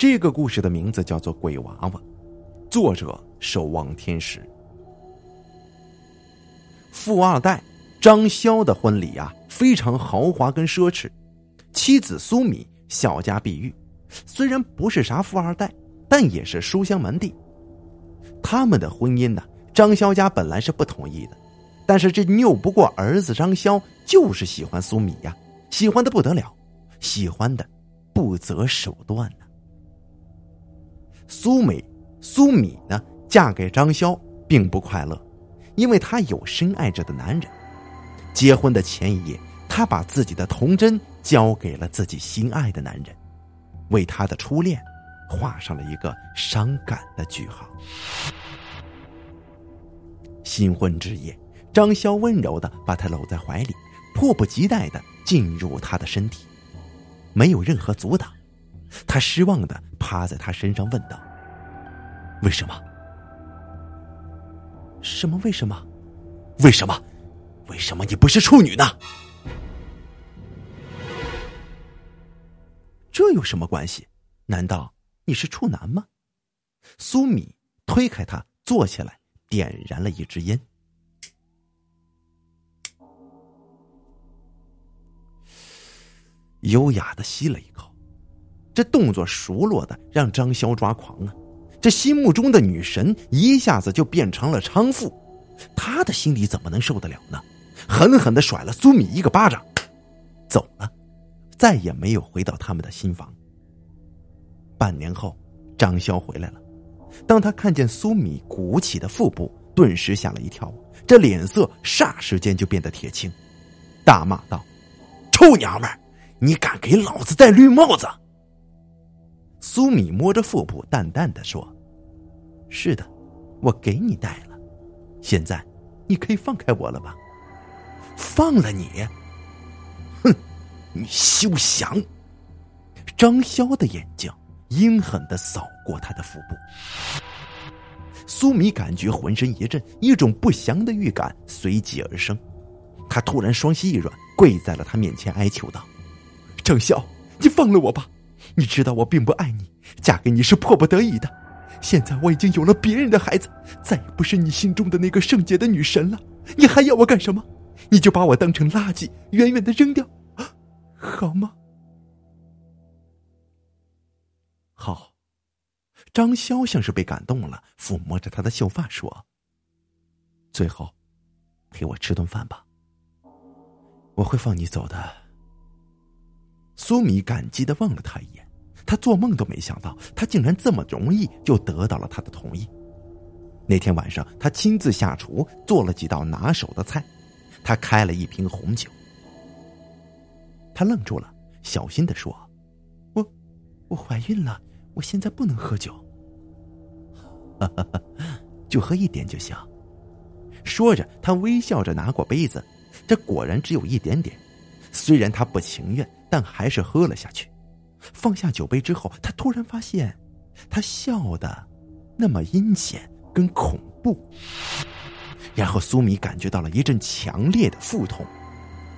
这个故事的名字叫做《鬼娃娃》，作者守望天使。富二代张潇的婚礼啊，非常豪华跟奢侈，妻子苏米小家碧玉，虽然不是啥富二代，但也是书香门第。他们的婚姻呢，张潇家本来是不同意的，但是这拗不过儿子张潇，就是喜欢苏米呀，喜欢的不得了，喜欢的不择手段。苏美、苏米呢，嫁给张潇并不快乐，因为她有深爱着的男人。结婚的前一夜，她把自己的童真交给了自己心爱的男人，为她的初恋画上了一个伤感的句号。新婚之夜，张潇温柔的把她搂在怀里，迫不及待的进入她的身体，没有任何阻挡。他失望的趴在他身上问道：“为什么？什么？为什么？为什么？为什么你不是处女呢？这有什么关系？难道你是处男吗？”苏米推开他，坐起来，点燃了一支烟，优雅的吸了一口。这动作熟络的让张潇抓狂啊！这心目中的女神一下子就变成了娼妇，他的心里怎么能受得了呢？狠狠的甩了苏米一个巴掌，走了，再也没有回到他们的新房。半年后，张潇回来了，当他看见苏米鼓起的腹部，顿时吓了一跳，这脸色霎时间就变得铁青，大骂道：“臭娘们，你敢给老子戴绿帽子！”苏米摸着腹部，淡淡的说：“是的，我给你戴了。现在，你可以放开我了吧？放了你？哼，你休想！”张潇的眼睛阴狠的扫过他的腹部。苏米感觉浑身一震，一种不祥的预感随即而生。他突然双膝一软，跪在了他面前，哀求道：“张潇，你放了我吧！”你知道我并不爱你，嫁给你是迫不得已的。现在我已经有了别人的孩子，再也不是你心中的那个圣洁的女神了。你还要我干什么？你就把我当成垃圾，远远的扔掉，好吗？好。张潇像是被感动了，抚摸着她的秀发说：“最后，陪我吃顿饭吧。我会放你走的。”苏米感激的望了他一眼，他做梦都没想到，他竟然这么容易就得到了他的同意。那天晚上，他亲自下厨做了几道拿手的菜，他开了一瓶红酒。他愣住了，小心的说：“我，我怀孕了，我现在不能喝酒。”“哈哈哈，就喝一点就行。”说着，他微笑着拿过杯子，这果然只有一点点。虽然他不情愿。但还是喝了下去。放下酒杯之后，他突然发现，他笑的那么阴险跟恐怖。然后苏米感觉到了一阵强烈的腹痛，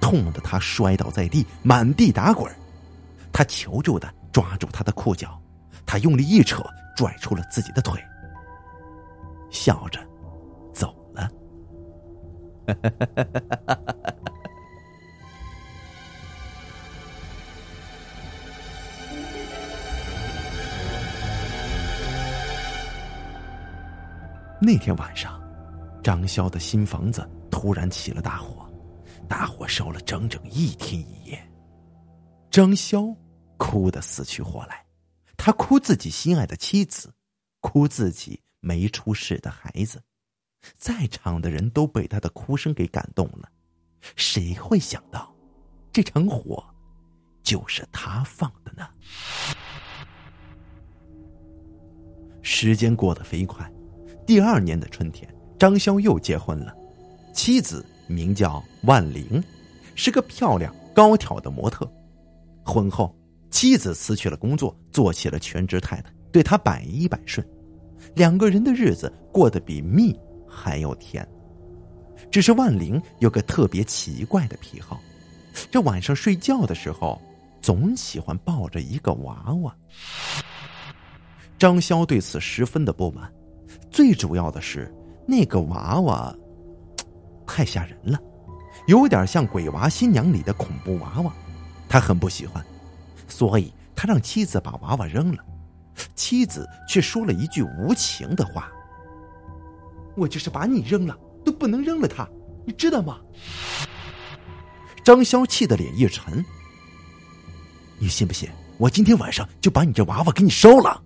痛得他摔倒在地，满地打滚。他求助的抓住他的裤脚，他用力一扯，拽出了自己的腿，笑着走了。那天晚上，张潇的新房子突然起了大火，大火烧了整整一天一夜。张潇哭得死去活来，他哭自己心爱的妻子，哭自己没出世的孩子，在场的人都被他的哭声给感动了。谁会想到，这场火就是他放的呢？时间过得飞快。第二年的春天，张潇又结婚了，妻子名叫万玲，是个漂亮高挑的模特。婚后，妻子辞去了工作，做起了全职太太，对他百依百顺，两个人的日子过得比蜜还要甜。只是万玲有个特别奇怪的癖好，这晚上睡觉的时候，总喜欢抱着一个娃娃。张潇对此十分的不满，最主要的是那个娃娃太吓人了，有点像《鬼娃新娘》里的恐怖娃娃，他很不喜欢，所以他让妻子把娃娃扔了。妻子却说了一句无情的话：“我就是把你扔了，都不能扔了他，你知道吗？”张潇气得脸一沉：“你信不信我今天晚上就把你这娃娃给你烧了？”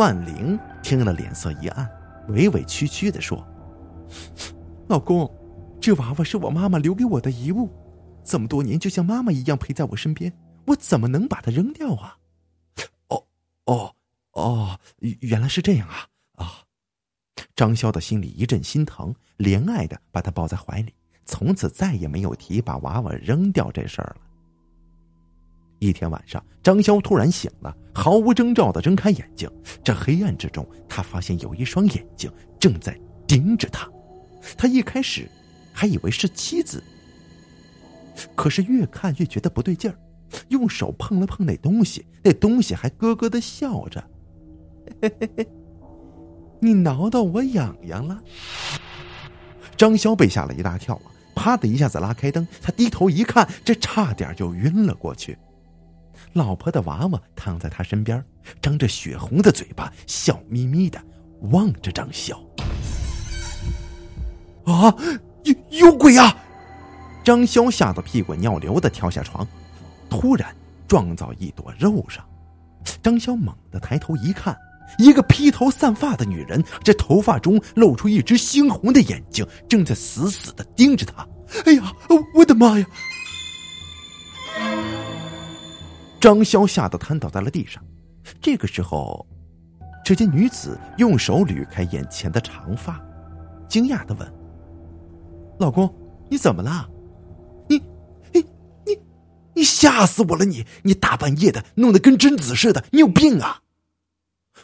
万玲听了，脸色一暗，委委屈屈的说：“老公，这娃娃是我妈妈留给我的遗物，这么多年就像妈妈一样陪在我身边，我怎么能把它扔掉啊？”“哦，哦，哦，原来是这样啊！”啊，张潇的心里一阵心疼，怜爱的把她抱在怀里，从此再也没有提把娃娃扔掉这事儿了。一天晚上，张潇突然醒了，毫无征兆的睁开眼睛。这黑暗之中，他发现有一双眼睛正在盯着他。他一开始还以为是妻子，可是越看越觉得不对劲儿，用手碰了碰那东西，那东西还咯咯的笑着：“嘿嘿嘿，你挠到我痒痒了。”张潇被吓了一大跳啊！啪的一下子拉开灯，他低头一看，这差点就晕了过去。老婆的娃娃躺在他身边，张着血红的嘴巴，笑眯眯的望着张潇。啊，有有鬼啊！张潇吓得屁滚尿流的跳下床，突然撞到一朵肉上。张潇猛地抬头一看，一个披头散发的女人，这头发中露出一只猩红的眼睛，正在死死的盯着他。哎呀，我的妈呀！张潇吓得瘫倒在了地上。这个时候，只见女子用手捋开眼前的长发，惊讶的问：“老公，你怎么了？你、你、你、你吓死我了！你、你大半夜的弄得跟贞子似的，你有病啊！”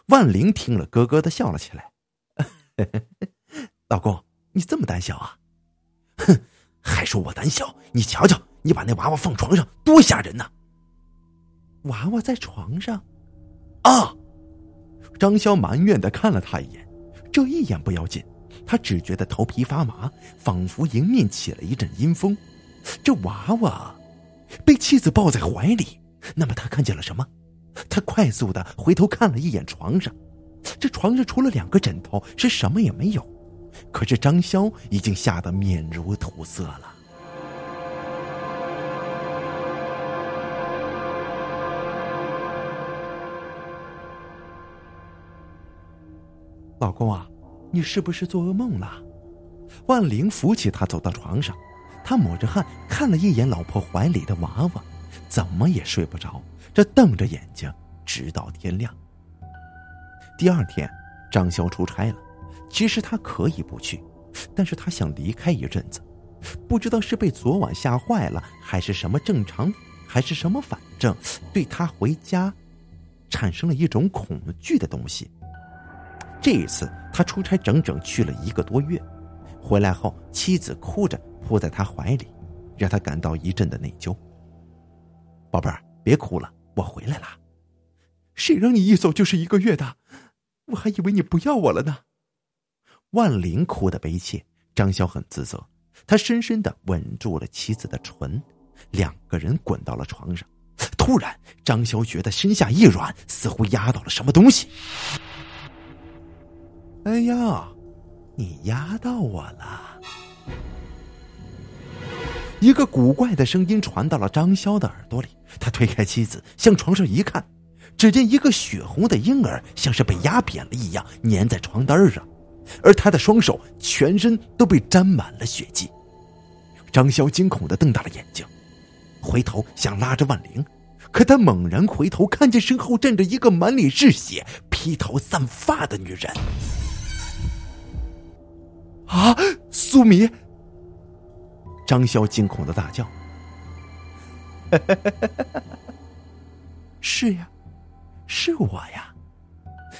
万灵听了，咯咯的笑了起来：“老公，你这么胆小啊？哼，还说我胆小？你瞧瞧，你把那娃娃放床上，多吓人呐！”娃娃在床上，啊！张潇埋怨的看了他一眼，这一眼不要紧，他只觉得头皮发麻，仿佛迎面起了一阵阴风。这娃娃被妻子抱在怀里，那么他看见了什么？他快速的回头看了一眼床上，这床上除了两个枕头，是什么也没有。可是张潇已经吓得面如土色了。老公啊，你是不是做噩梦了？万玲扶起他走到床上，他抹着汗看了一眼老婆怀里的娃娃，怎么也睡不着，这瞪着眼睛直到天亮。第二天，张潇出差了，其实他可以不去，但是他想离开一阵子，不知道是被昨晚吓坏了，还是什么正常，还是什么反正，对他回家产生了一种恐惧的东西。这一次，他出差整整去了一个多月，回来后，妻子哭着扑在他怀里，让他感到一阵的内疚。宝贝儿，别哭了，我回来了。谁让你一走就是一个月的？我还以为你不要我了呢。万玲哭得悲切，张潇很自责，他深深的吻住了妻子的唇，两个人滚到了床上。突然，张潇觉得身下一软，似乎压到了什么东西。哎呀，你压到我了！一个古怪的声音传到了张潇的耳朵里。他推开妻子，向床上一看，只见一个血红的婴儿像是被压扁了一样粘在床单上，而他的双手全身都被沾满了血迹。张潇惊恐的瞪大了眼睛，回头想拉着万灵，可他猛然回头，看见身后站着一个满脸是血、披头散发的女人。啊，苏米！张潇惊恐的大叫：“是呀，是我呀！”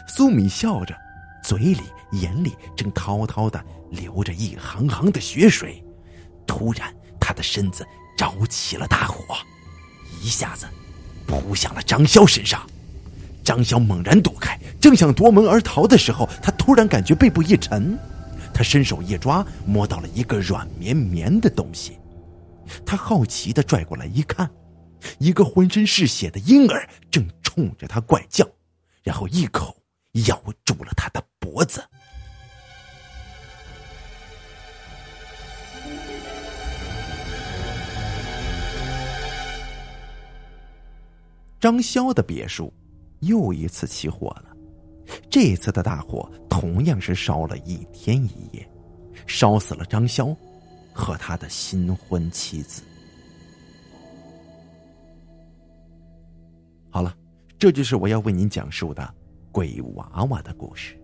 苏米笑着，嘴里、眼里正滔滔的流着一行行的血水。突然，他的身子着起了大火，一下子扑向了张潇身上。张潇猛然躲开，正想夺门而逃的时候，他突然感觉背部一沉，他伸手一抓，摸到了一个软绵绵的东西。他好奇的拽过来一看，一个浑身是血的婴儿正冲着他怪叫，然后一口咬住了他的脖子。张潇的别墅又一次起火了，这次的大火同样是烧了一天一夜，烧死了张潇和他的新婚妻子。好了，这就是我要为您讲述的鬼娃娃的故事。